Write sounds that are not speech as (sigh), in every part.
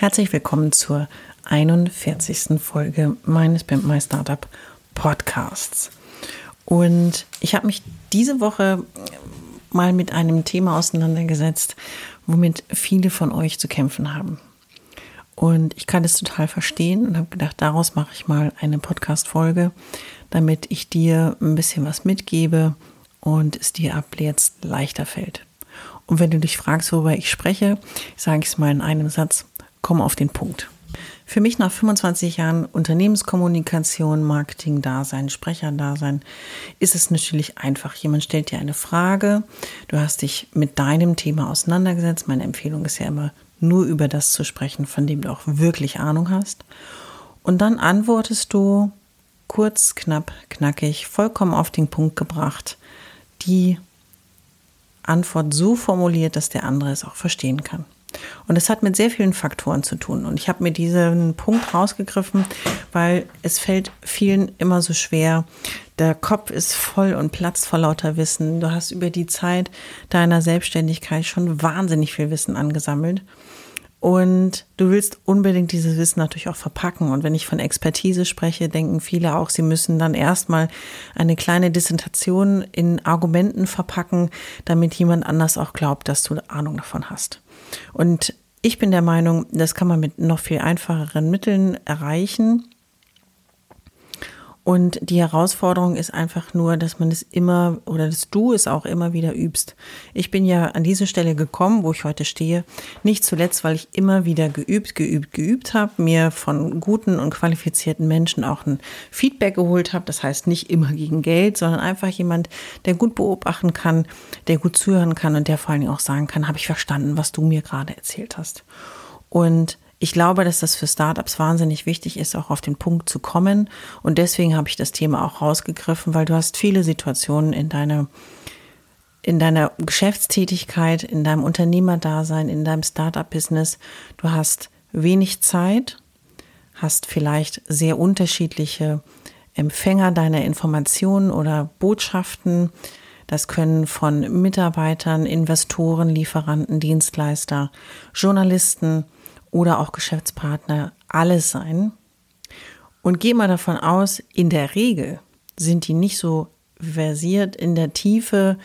Herzlich willkommen zur 41. Folge meines Pimp My Startup Podcasts. Und ich habe mich diese Woche mal mit einem Thema auseinandergesetzt, womit viele von euch zu kämpfen haben. Und ich kann es total verstehen und habe gedacht, daraus mache ich mal eine Podcast-Folge, damit ich dir ein bisschen was mitgebe und es dir ab jetzt leichter fällt. Und wenn du dich fragst, worüber ich spreche, sage ich es mal in einem Satz, komm auf den Punkt. Für mich nach 25 Jahren Unternehmenskommunikation, Marketing-Dasein, Sprecher-Dasein ist es natürlich einfach. Jemand stellt dir eine Frage, du hast dich mit deinem Thema auseinandergesetzt. Meine Empfehlung ist ja immer, nur über das zu sprechen, von dem du auch wirklich Ahnung hast. Und dann antwortest du kurz, knapp, knackig, vollkommen auf den Punkt gebracht, die Antwort so formuliert, dass der andere es auch verstehen kann. Und es hat mit sehr vielen Faktoren zu tun. Und ich habe mir diesen Punkt rausgegriffen, weil es fällt vielen immer so schwer. Der Kopf ist voll und platzt vor lauter Wissen. Du hast über die Zeit deiner Selbstständigkeit schon wahnsinnig viel Wissen angesammelt. Und du willst unbedingt dieses Wissen natürlich auch verpacken. Und wenn ich von Expertise spreche, denken viele auch, sie müssen dann erstmal eine kleine Dissertation in Argumenten verpacken, damit jemand anders auch glaubt, dass du Ahnung davon hast. Und ich bin der Meinung, das kann man mit noch viel einfacheren Mitteln erreichen. Und die Herausforderung ist einfach nur, dass man es immer oder dass du es auch immer wieder übst. Ich bin ja an diese Stelle gekommen, wo ich heute stehe, nicht zuletzt, weil ich immer wieder geübt, geübt, geübt habe, mir von guten und qualifizierten Menschen auch ein Feedback geholt habe. Das heißt nicht immer gegen Geld, sondern einfach jemand, der gut beobachten kann, der gut zuhören kann und der vor allen Dingen auch sagen kann, habe ich verstanden, was du mir gerade erzählt hast. Und ich glaube, dass das für Startups wahnsinnig wichtig ist, auch auf den Punkt zu kommen. Und deswegen habe ich das Thema auch rausgegriffen, weil du hast viele Situationen in deiner, in deiner Geschäftstätigkeit, in deinem Unternehmerdasein, in deinem Startup-Business. Du hast wenig Zeit, hast vielleicht sehr unterschiedliche Empfänger deiner Informationen oder Botschaften. Das können von Mitarbeitern, Investoren, Lieferanten, Dienstleister, Journalisten, oder auch Geschäftspartner alles sein. Und geh mal davon aus, in der Regel sind die nicht so versiert in der Tiefe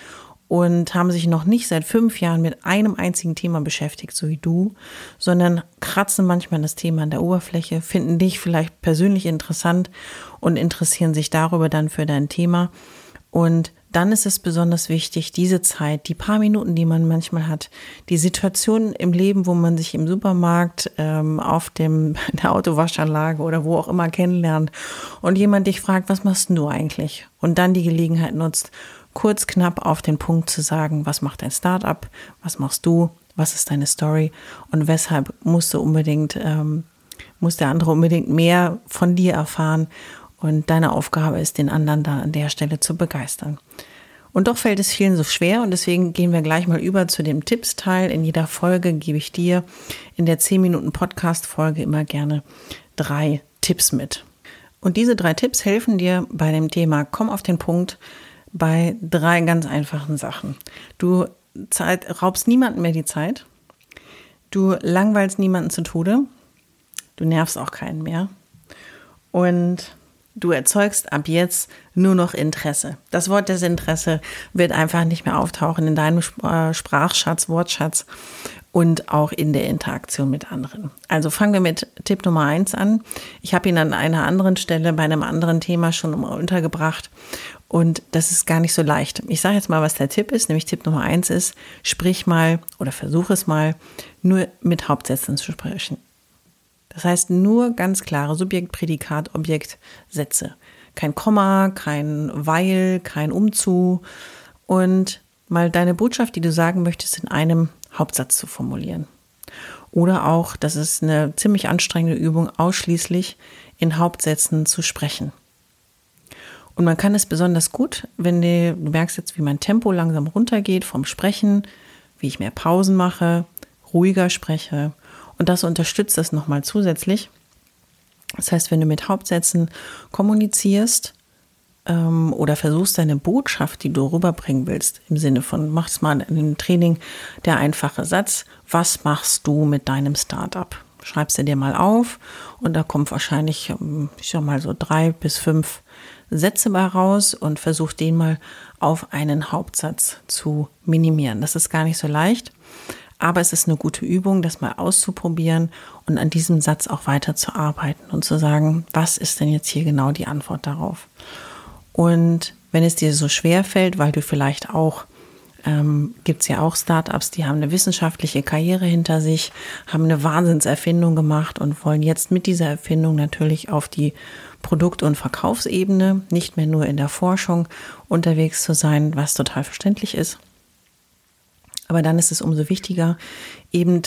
und haben sich noch nicht seit fünf Jahren mit einem einzigen Thema beschäftigt, so wie du, sondern kratzen manchmal das Thema an der Oberfläche, finden dich vielleicht persönlich interessant und interessieren sich darüber dann für dein Thema. Und dann ist es besonders wichtig, diese Zeit, die paar Minuten, die man manchmal hat, die Situation im Leben, wo man sich im Supermarkt, ähm, auf dem, (laughs) der Autowaschanlage oder wo auch immer kennenlernt und jemand dich fragt, was machst du eigentlich? Und dann die Gelegenheit nutzt, kurz knapp auf den Punkt zu sagen, was macht dein Startup, was machst du, was ist deine Story? Und weshalb musst du unbedingt, ähm, muss der andere unbedingt mehr von dir erfahren und deine Aufgabe ist, den anderen da an der Stelle zu begeistern. Und doch fällt es vielen so schwer und deswegen gehen wir gleich mal über zu dem Tippsteil. In jeder Folge gebe ich dir in der 10 Minuten Podcast Folge immer gerne drei Tipps mit. Und diese drei Tipps helfen dir bei dem Thema Komm auf den Punkt bei drei ganz einfachen Sachen. Du Zeit, raubst niemanden mehr die Zeit. Du langweilst niemanden zu Tode. Du nervst auch keinen mehr. Und Du erzeugst ab jetzt nur noch Interesse. Das Wort Desinteresse wird einfach nicht mehr auftauchen in deinem äh, Sprachschatz, Wortschatz und auch in der Interaktion mit anderen. Also fangen wir mit Tipp Nummer eins an. Ich habe ihn an einer anderen Stelle bei einem anderen Thema schon untergebracht Und das ist gar nicht so leicht. Ich sage jetzt mal, was der Tipp ist, nämlich Tipp Nummer eins ist, sprich mal oder versuche es mal, nur mit Hauptsätzen zu sprechen. Das heißt nur ganz klare Subjekt, Prädikat, Objekt, Sätze. Kein Komma, kein Weil, kein Umzu und mal deine Botschaft, die du sagen möchtest, in einem Hauptsatz zu formulieren. Oder auch, das ist eine ziemlich anstrengende Übung, ausschließlich in Hauptsätzen zu sprechen. Und man kann es besonders gut, wenn du, du merkst jetzt, wie mein Tempo langsam runtergeht vom Sprechen, wie ich mehr Pausen mache, ruhiger spreche. Und das unterstützt das nochmal zusätzlich. Das heißt, wenn du mit Hauptsätzen kommunizierst ähm, oder versuchst, deine Botschaft, die du rüberbringen willst, im Sinne von, machst mal in dem Training der einfache Satz, was machst du mit deinem Startup? Schreibst du dir mal auf und da kommt wahrscheinlich, ähm, ich sag mal so drei bis fünf Sätze mal raus und versuch den mal auf einen Hauptsatz zu minimieren. Das ist gar nicht so leicht, aber es ist eine gute Übung, das mal auszuprobieren und an diesem Satz auch weiter zu arbeiten und zu sagen, was ist denn jetzt hier genau die Antwort darauf? Und wenn es dir so schwer fällt, weil du vielleicht auch ähm, gibt es ja auch Startups, die haben eine wissenschaftliche Karriere hinter sich, haben eine Wahnsinnserfindung gemacht und wollen jetzt mit dieser Erfindung natürlich auf die Produkt- und Verkaufsebene, nicht mehr nur in der Forschung unterwegs zu sein, was total verständlich ist. Aber dann ist es umso wichtiger, eben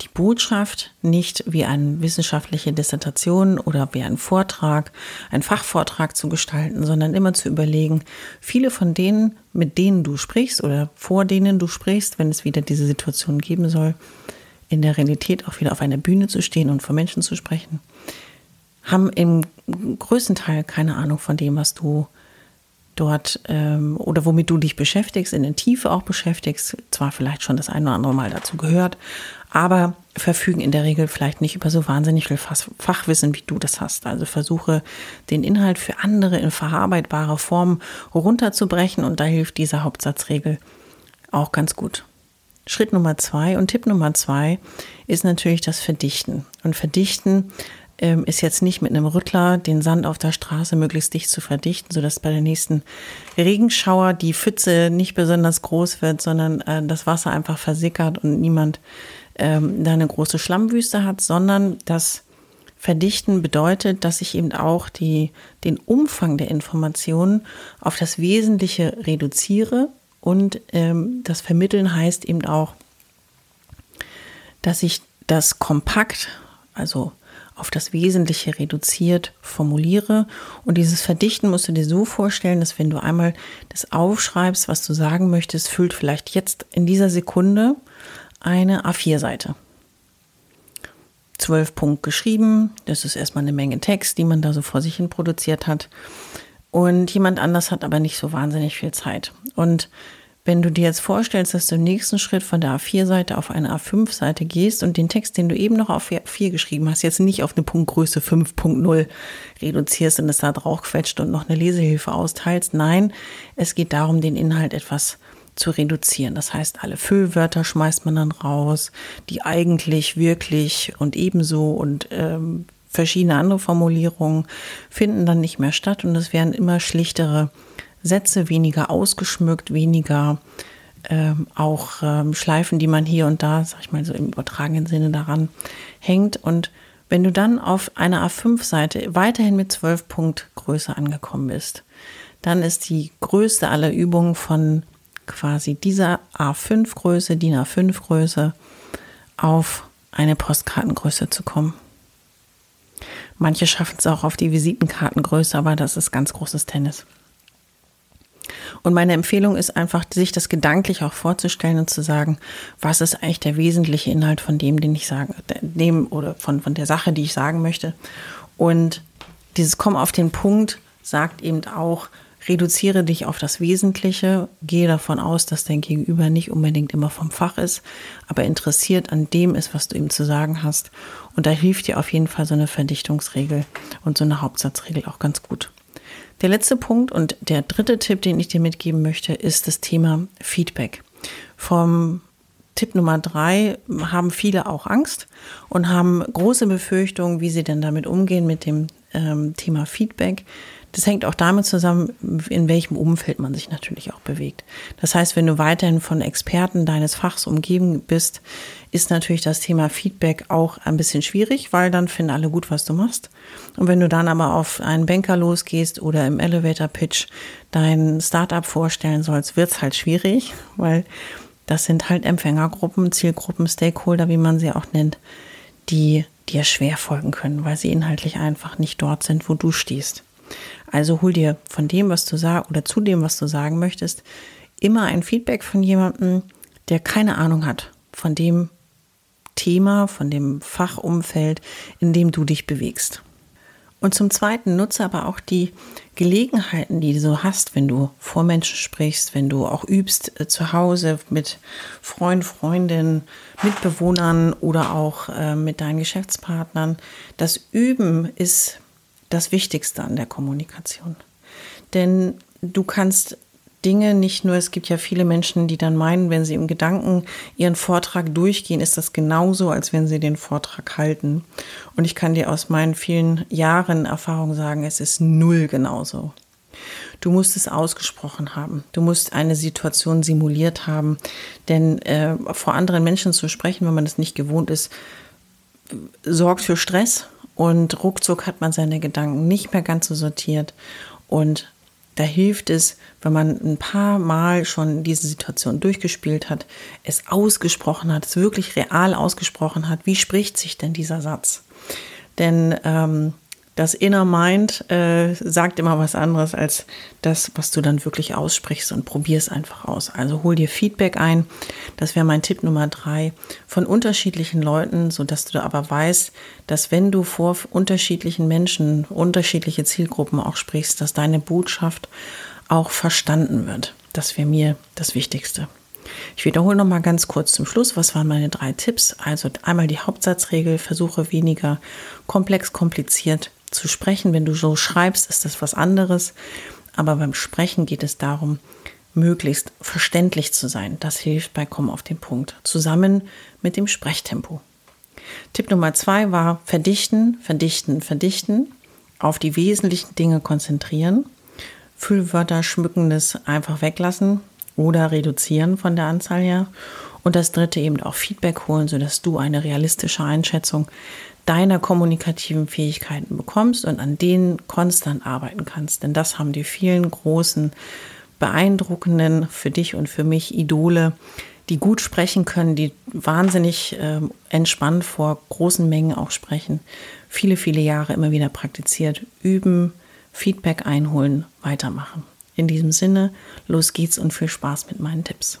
die Botschaft nicht wie eine wissenschaftliche Dissertation oder wie ein Vortrag, ein Fachvortrag zu gestalten, sondern immer zu überlegen, viele von denen, mit denen du sprichst oder vor denen du sprichst, wenn es wieder diese Situation geben soll, in der Realität auch wieder auf einer Bühne zu stehen und vor Menschen zu sprechen, haben im größten Teil keine Ahnung von dem, was du dort ähm, oder womit du dich beschäftigst, in der Tiefe auch beschäftigst, zwar vielleicht schon das eine oder andere Mal dazu gehört, aber verfügen in der Regel vielleicht nicht über so wahnsinnig viel Fachwissen, wie du das hast. Also versuche den Inhalt für andere in verarbeitbare Form runterzubrechen und da hilft diese Hauptsatzregel auch ganz gut. Schritt Nummer zwei und Tipp Nummer zwei ist natürlich das Verdichten. Und Verdichten ähm, ist jetzt nicht mit einem Rüttler den Sand auf der Straße möglichst dicht zu verdichten, sodass bei der nächsten Regenschauer die Pfütze nicht besonders groß wird, sondern äh, das Wasser einfach versickert und niemand ähm, da eine große Schlammwüste hat, sondern das Verdichten bedeutet, dass ich eben auch die, den Umfang der Informationen auf das Wesentliche reduziere und ähm, das Vermitteln heißt eben auch, dass ich das kompakt, also auf das Wesentliche reduziert formuliere. Und dieses Verdichten musst du dir so vorstellen, dass wenn du einmal das aufschreibst, was du sagen möchtest, füllt vielleicht jetzt in dieser Sekunde eine A4-Seite. Zwölf Punkt geschrieben. Das ist erstmal eine Menge Text, die man da so vor sich hin produziert hat. Und jemand anders hat aber nicht so wahnsinnig viel Zeit. Und wenn du dir jetzt vorstellst, dass du im nächsten Schritt von der A4-Seite auf eine A5-Seite gehst und den Text, den du eben noch auf A4 geschrieben hast, jetzt nicht auf eine Punktgröße 5.0 reduzierst und es da drauf quetscht und noch eine Lesehilfe austeilst. Nein, es geht darum, den Inhalt etwas zu reduzieren. Das heißt, alle Füllwörter schmeißt man dann raus, die eigentlich, wirklich und ebenso und ähm, verschiedene andere Formulierungen finden dann nicht mehr statt und es werden immer schlichtere Sätze, weniger ausgeschmückt, weniger ähm, auch ähm, Schleifen, die man hier und da, sag ich mal so im übertragenen Sinne daran hängt. Und wenn du dann auf einer A5-Seite weiterhin mit 12 Punkt Größe angekommen bist, dann ist die größte aller Übungen von quasi dieser A5-Größe, DIN A5-Größe auf eine Postkartengröße zu kommen. Manche schaffen es auch auf die Visitenkartengröße, aber das ist ganz großes Tennis. Und meine Empfehlung ist einfach, sich das gedanklich auch vorzustellen und zu sagen, was ist eigentlich der wesentliche Inhalt von dem, den ich sage, dem oder von, von der Sache, die ich sagen möchte. Und dieses Kommen auf den Punkt sagt eben auch, reduziere dich auf das Wesentliche, gehe davon aus, dass dein Gegenüber nicht unbedingt immer vom Fach ist, aber interessiert an dem ist, was du ihm zu sagen hast. Und da hilft dir auf jeden Fall so eine Verdichtungsregel und so eine Hauptsatzregel auch ganz gut. Der letzte Punkt und der dritte Tipp, den ich dir mitgeben möchte, ist das Thema Feedback. Vom Tipp Nummer drei haben viele auch Angst und haben große Befürchtungen, wie sie denn damit umgehen mit dem ähm, Thema Feedback. Das hängt auch damit zusammen, in welchem Umfeld man sich natürlich auch bewegt. Das heißt, wenn du weiterhin von Experten deines Fachs umgeben bist, ist natürlich das Thema Feedback auch ein bisschen schwierig, weil dann finden alle gut, was du machst. Und wenn du dann aber auf einen Banker losgehst oder im Elevator Pitch dein Startup vorstellen sollst, wird's halt schwierig, weil das sind halt Empfängergruppen, Zielgruppen, Stakeholder, wie man sie auch nennt, die dir schwer folgen können, weil sie inhaltlich einfach nicht dort sind, wo du stehst. Also hol dir von dem, was du sagst oder zu dem, was du sagen möchtest, immer ein Feedback von jemandem, der keine Ahnung hat von dem, Thema, von dem Fachumfeld, in dem du dich bewegst. Und zum Zweiten nutze aber auch die Gelegenheiten, die du so hast, wenn du vor Menschen sprichst, wenn du auch übst äh, zu Hause mit Freund, Freundinnen, Mitbewohnern oder auch äh, mit deinen Geschäftspartnern. Das Üben ist das Wichtigste an der Kommunikation. Denn du kannst Dinge nicht nur, es gibt ja viele Menschen, die dann meinen, wenn sie im Gedanken ihren Vortrag durchgehen, ist das genauso, als wenn sie den Vortrag halten. Und ich kann dir aus meinen vielen Jahren Erfahrung sagen, es ist null genauso. Du musst es ausgesprochen haben. Du musst eine Situation simuliert haben. Denn äh, vor anderen Menschen zu sprechen, wenn man es nicht gewohnt ist, sorgt für Stress und ruckzuck hat man seine Gedanken nicht mehr ganz so sortiert. Und da hilft es, wenn man ein paar Mal schon diese Situation durchgespielt hat, es ausgesprochen hat, es wirklich real ausgesprochen hat. Wie spricht sich denn dieser Satz? Denn ähm, das Inner Mind äh, sagt immer was anderes als das, was du dann wirklich aussprichst und probier es einfach aus. Also hol dir Feedback ein. Das wäre mein Tipp Nummer drei von unterschiedlichen Leuten, so dass du aber weißt, dass wenn du vor unterschiedlichen Menschen, unterschiedliche Zielgruppen auch sprichst, dass deine Botschaft auch verstanden wird. Das wäre mir das Wichtigste. Ich wiederhole noch mal ganz kurz zum Schluss, was waren meine drei Tipps? Also einmal die Hauptsatzregel, versuche weniger komplex, kompliziert zu sprechen. Wenn du so schreibst, ist das was anderes. Aber beim Sprechen geht es darum, möglichst verständlich zu sein. Das hilft bei Kommen auf den Punkt. Zusammen mit dem Sprechtempo. Tipp Nummer zwei war verdichten, verdichten, verdichten. Auf die wesentlichen Dinge konzentrieren. Füllwörter, Schmückendes einfach weglassen oder reduzieren von der Anzahl her. Und das dritte eben auch Feedback holen, sodass du eine realistische Einschätzung deiner kommunikativen Fähigkeiten bekommst und an denen konstant arbeiten kannst. Denn das haben die vielen großen, beeindruckenden, für dich und für mich Idole, die gut sprechen können, die wahnsinnig äh, entspannt vor großen Mengen auch sprechen, viele, viele Jahre immer wieder praktiziert, üben, Feedback einholen, weitermachen. In diesem Sinne, los geht's und viel Spaß mit meinen Tipps.